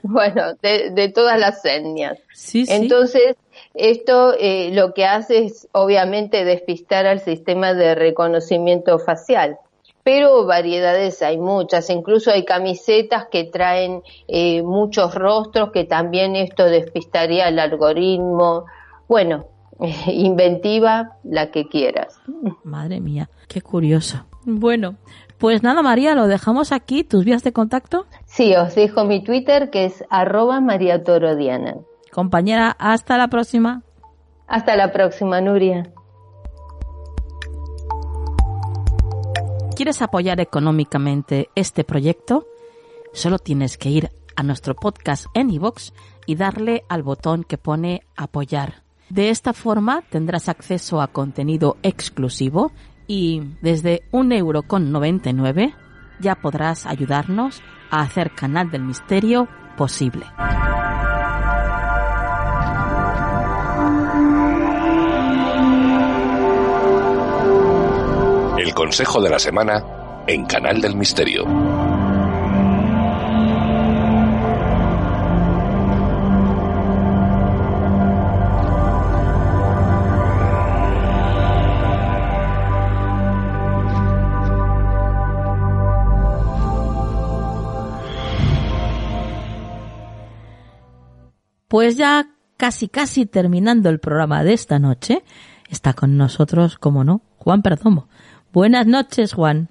bueno, de, todas las etnias. Entonces, esto eh, lo que hace es obviamente despistar al sistema de reconocimiento facial. Pero variedades hay muchas, incluso hay camisetas que traen muchos rostros que también esto despistaría al algoritmo. Bueno, inventiva, la que quieras. Madre mía, qué curioso. Bueno, pues nada, María, lo dejamos aquí. ¿Tus vías de contacto? Sí, os dejo mi Twitter que es arroba María Diana. Compañera, hasta la próxima. Hasta la próxima, Nuria. ¿Quieres apoyar económicamente este proyecto? Solo tienes que ir a nuestro podcast en iVoox y darle al botón que pone apoyar de esta forma tendrás acceso a contenido exclusivo y desde un euro con 99 ya podrás ayudarnos a hacer Canal del Misterio posible. El consejo de la semana en Canal del Misterio. Pues ya casi casi terminando el programa de esta noche, está con nosotros, como no, Juan Perdomo. Buenas noches, Juan.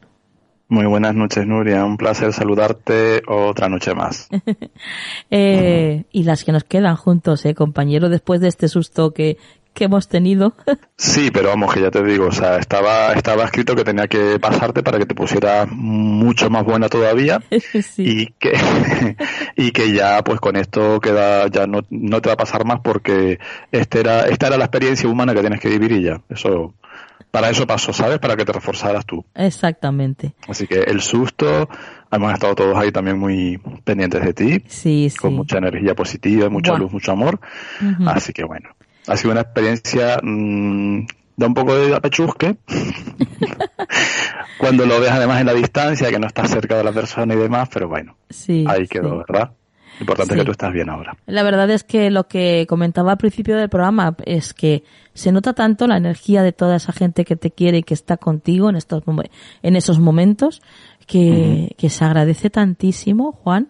Muy buenas noches, Nuria. Un placer saludarte otra noche más. eh, y las que nos quedan juntos, eh, compañero, después de este susto que, que hemos tenido. Sí, pero vamos, que ya te digo, o sea, estaba, estaba escrito que tenía que pasarte para que te pusieras mucho más buena todavía y que y que ya pues con esto queda ya no, no te va a pasar más porque este era esta era la experiencia humana que tienes que vivir y ya. Eso para eso pasó, ¿sabes? Para que te reforzaras tú. Exactamente. Así que el susto, hemos estado todos ahí también muy pendientes de ti. Sí, sí. Con mucha energía positiva, mucha luz, mucho amor. Así que bueno, ha sido una experiencia mm, da un poco de apechusque cuando lo ves además en la distancia, que no estás cerca de la persona y demás, pero bueno, sí, ahí quedó, ¿verdad? Lo importante es que tú estás bien ahora. La verdad es que lo que comentaba al principio del programa es que se nota tanto la energía de toda esa gente que te quiere y que está contigo en estos en esos momentos que, que se agradece tantísimo, Juan,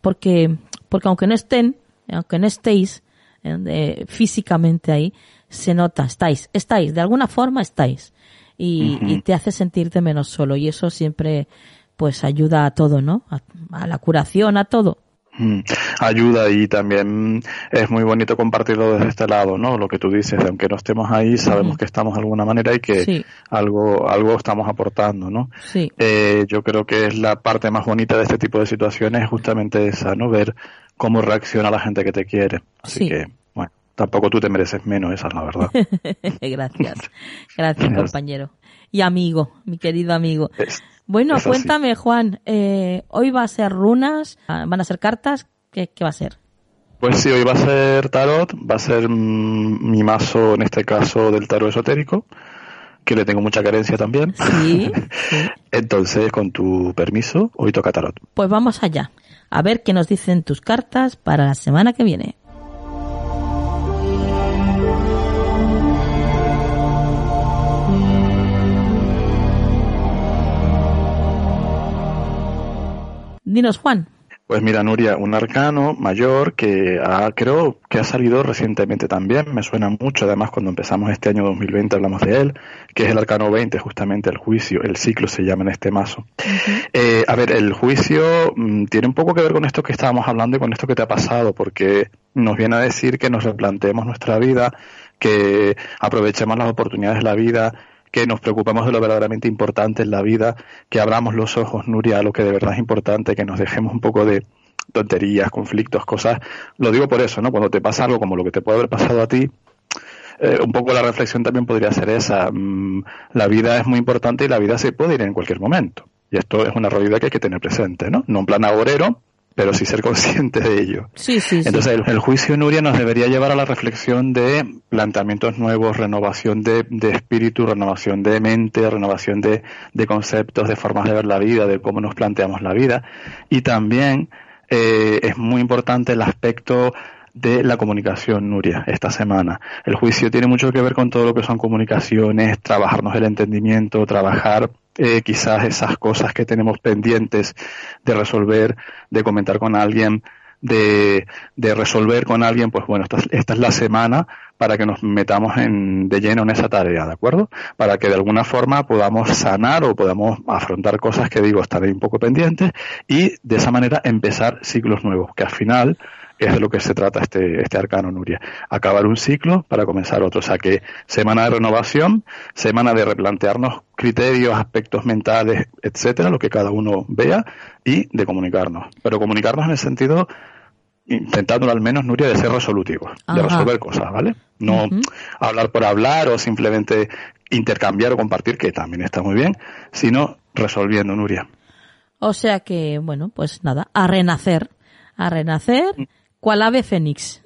porque porque aunque no estén, aunque no estéis, eh, físicamente ahí, se nota, estáis, estáis, de alguna forma estáis. Y, te hace sentirte menos solo. Y eso siempre, pues, ayuda a todo, ¿no? A, la curación, a todo. Mm, ayuda y también es muy bonito compartirlo desde este lado, ¿no? Lo que tú dices, aunque no estemos ahí, sabemos que estamos de alguna manera y que algo, algo estamos aportando, ¿no? Sí. Eh, yo creo que es la parte más bonita de este tipo de situaciones, justamente esa, ¿no? Ver cómo reacciona la gente que te quiere. Así que, bueno, tampoco tú te mereces menos, esa es la verdad. Gracias. Gracias, compañero. Y amigo, mi querido amigo. Bueno, cuéntame, Juan, eh, hoy va a ser runas, ah, van a ser cartas, ¿qué, va a ser? Pues sí, hoy va a ser tarot, va a ser mi mazo, en este caso, del tarot esotérico, que le tengo mucha carencia también. Sí. Entonces, con tu permiso, hoy toca tarot. Pues vamos allá, a ver qué nos dicen tus cartas para la semana que viene. Dinos, Juan. Pues mira, Nuria, un arcano mayor que ha, creo que ha salido recientemente también, me suena mucho, además cuando empezamos este año 2020 hablamos de él, que es el arcano 20, justamente el juicio, el ciclo se llama en este mazo. Eh, a ver, el juicio mm, tiene un poco que ver con esto que estábamos hablando y con esto que te ha pasado, porque nos viene a decir que nos replanteemos nuestra vida, que aprovechemos las oportunidades de la vida, que nos preocupemos de lo verdaderamente importante en la vida, que abramos los ojos, Nuria, a lo que de verdad es importante, que nos dejemos un poco de tonterías, conflictos, cosas. Lo digo por eso, ¿no? Cuando te pasa algo como lo que te puede haber pasado a ti, eh, un poco la reflexión también podría ser esa. Mm, la vida es muy importante y la vida se puede ir en cualquier momento. Y esto es una realidad que hay que tener presente, ¿no? No en plan agorero, pero sí ser consciente de ello. Sí, sí, Entonces, El, juicio Nuria nos debería llevar a la reflexión de planteamientos nuevos, renovación de, espíritu, renovación de mente, renovación de, conceptos, de formas de ver la vida, de cómo nos planteamos la vida. Y también eh, es muy importante el aspecto de la comunicación, Nuria, esta semana. El juicio tiene mucho que ver con todo lo que son comunicaciones, trabajarnos el entendimiento, trabajar eh, quizás esas cosas que tenemos pendientes de resolver, de comentar con alguien, de, de resolver con alguien, pues bueno, esta, es la semana para que nos metamos en, de lleno en esa tarea, ¿de acuerdo? Para que de alguna forma podamos sanar o podamos afrontar cosas que digo estar un poco pendientes y de esa manera empezar ciclos nuevos, que al final es de lo que se trata este, este arcano, Nuria. Acabar un ciclo para comenzar otro. O sea que semana de renovación, semana de replantearnos criterios, aspectos mentales, etcétera, lo que cada uno vea, y de comunicarnos. Pero comunicarnos en el sentido intentándolo al menos, Nuria, de ser resolutivos, de resolver cosas, ¿vale? No hablar por hablar o simplemente intercambiar o compartir, que también está muy bien, sino resolviendo, Nuria. O sea que, bueno, pues nada, a renacer, a renacer mm cual ave fénix.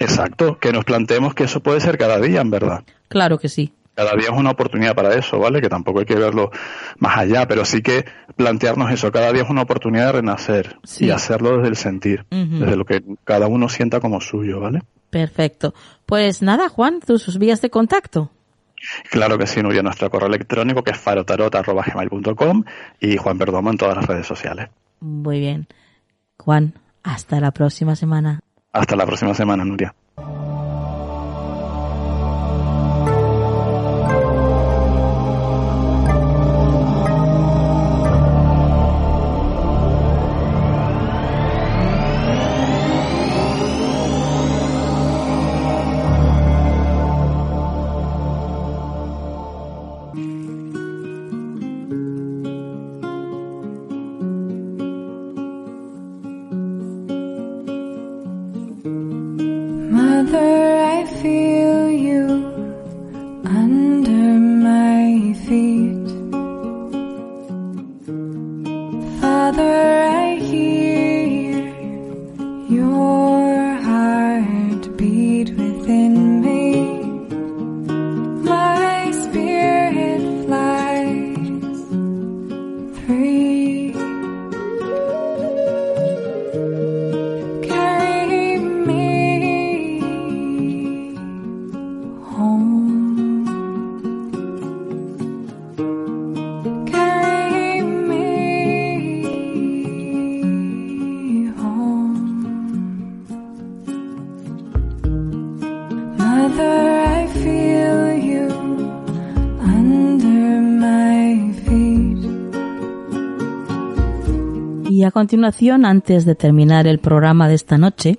Exacto, que nos planteemos que eso puede ser cada día, en verdad. Claro que sí. Cada día es una oportunidad para eso, ¿vale? Que tampoco hay que verlo más allá, pero sí que plantearnos eso. Cada día es una oportunidad de renacer y hacerlo desde el sentir, desde lo que cada uno sienta como suyo, ¿vale? Perfecto. Pues nada, Juan, tus vías de contacto. Claro que sí, Nuria, nuestro correo electrónico que es farotarot.gmail.com y Juan Perdomo en todas las redes sociales. Muy bien. Juan, hasta la próxima semana. Hasta la próxima semana, Nuria. I feel continuación, antes de terminar el programa de esta noche,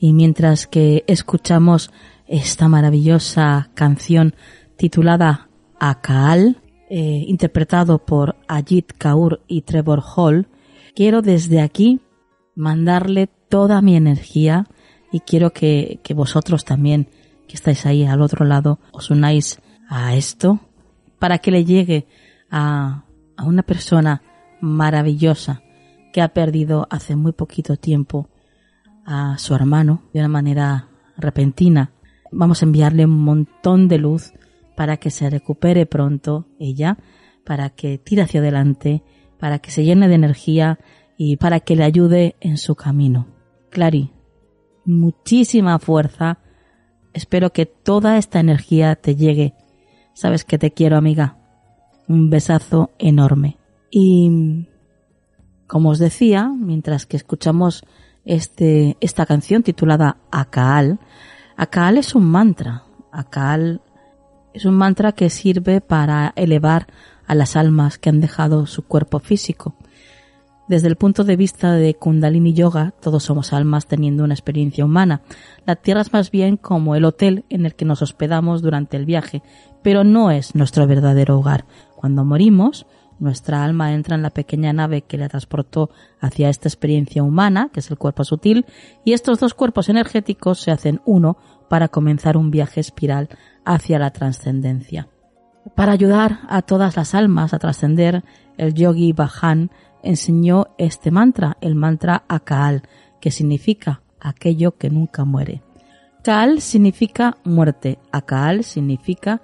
y mientras que escuchamos esta maravillosa canción titulada Akaal, eh, interpretado por Ajit Kaur y Trevor Hall, quiero desde aquí mandarle toda mi energía y quiero que, que vosotros también, que estáis ahí al otro lado, os unáis a esto para que le llegue a, a una persona maravillosa que ha perdido hace muy poquito tiempo a su hermano de una manera repentina. Vamos a enviarle un montón de luz para que se recupere pronto ella, para que tire hacia adelante, para que se llene de energía y para que le ayude en su camino. Clary, muchísima fuerza. Espero que toda esta energía te llegue. Sabes que te quiero, amiga. Un besazo enorme. Y como os decía, mientras que escuchamos este, esta canción titulada Akaal, Akaal es un mantra. Akaal es un mantra que sirve para elevar a las almas que han dejado su cuerpo físico. Desde el punto de vista de Kundalini Yoga, todos somos almas teniendo una experiencia humana. La Tierra es más bien como el hotel en el que nos hospedamos durante el viaje, pero no es nuestro verdadero hogar. Cuando morimos, nuestra alma entra en la pequeña nave que la transportó hacia esta experiencia humana, que es el cuerpo sutil, y estos dos cuerpos energéticos se hacen uno para comenzar un viaje espiral hacia la trascendencia. Para ayudar a todas las almas a trascender, el yogi Bajan enseñó este mantra, el mantra Akaal, que significa aquello que nunca muere. Kaal significa muerte, Akaal significa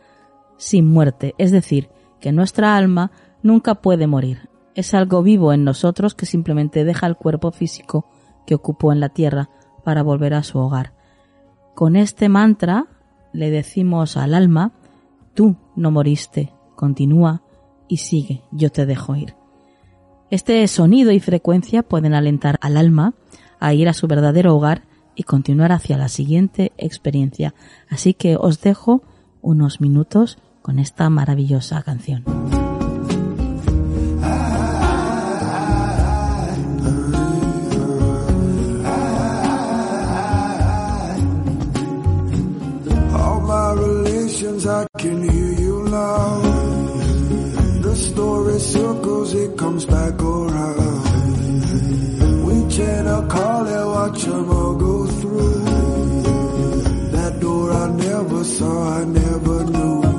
sin muerte, es decir, que nuestra alma nunca puede morir. Es algo vivo en nosotros que simplemente deja el cuerpo físico que ocupó en la tierra para volver a su hogar. Con este mantra le decimos al alma, tú no moriste, continúa y sigue, yo te dejo ir. Este sonido y frecuencia pueden alentar al alma a ir a su verdadero hogar y continuar hacia la siguiente experiencia. Así que os dejo unos minutos con esta maravillosa canción. I can hear you now. The story circles, it comes back around. We chant a call and watch all go through. That door I never saw, I never knew.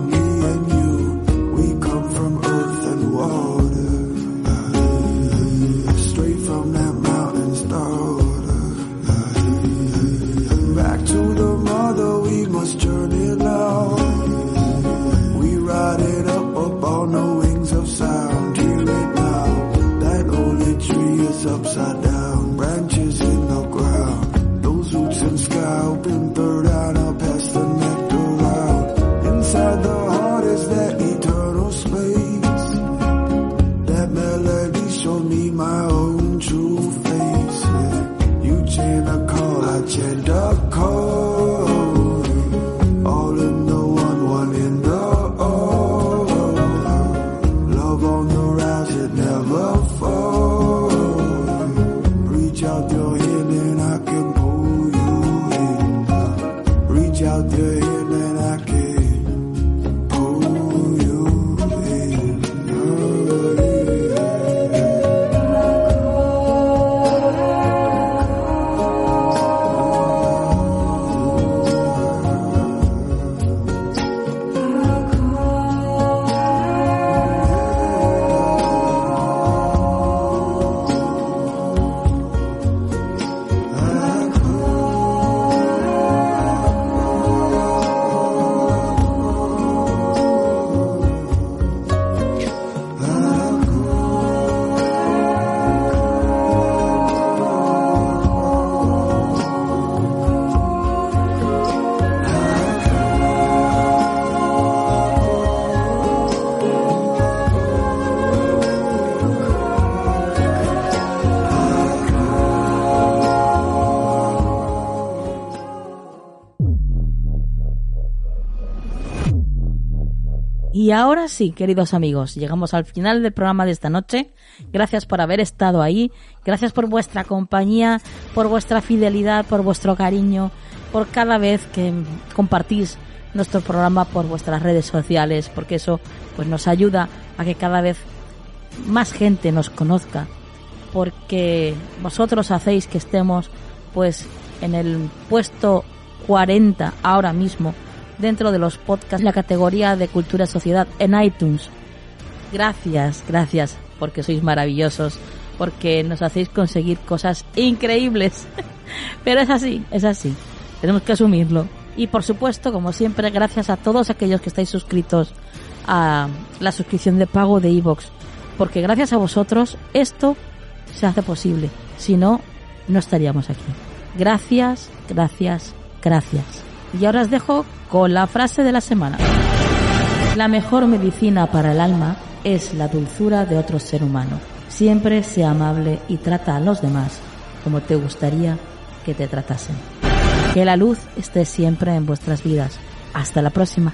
Y ahora sí, queridos amigos, llegamos al final del programa de esta noche. Gracias por haber estado ahí, gracias por vuestra compañía, por vuestra fidelidad, por vuestro cariño, por cada vez que compartís nuestro programa por vuestras redes sociales, porque eso pues nos ayuda a que cada vez más gente nos conozca, porque vosotros hacéis que estemos pues en el puesto 40 ahora mismo dentro de los podcasts, la categoría de cultura sociedad en iTunes. Gracias, gracias, porque sois maravillosos, porque nos hacéis conseguir cosas increíbles. Pero es así, es así. Tenemos que asumirlo. Y por supuesto, como siempre, gracias a todos aquellos que estáis suscritos a la suscripción de pago de iVoox. porque gracias a vosotros esto se hace posible. Si no, no estaríamos aquí. Gracias, gracias, gracias. Y ahora os dejo con la frase de la semana. La mejor medicina para el alma es la dulzura de otro ser humano. Siempre sea amable y trata a los demás como te gustaría que te tratasen. Que la luz esté siempre en vuestras vidas. Hasta la próxima.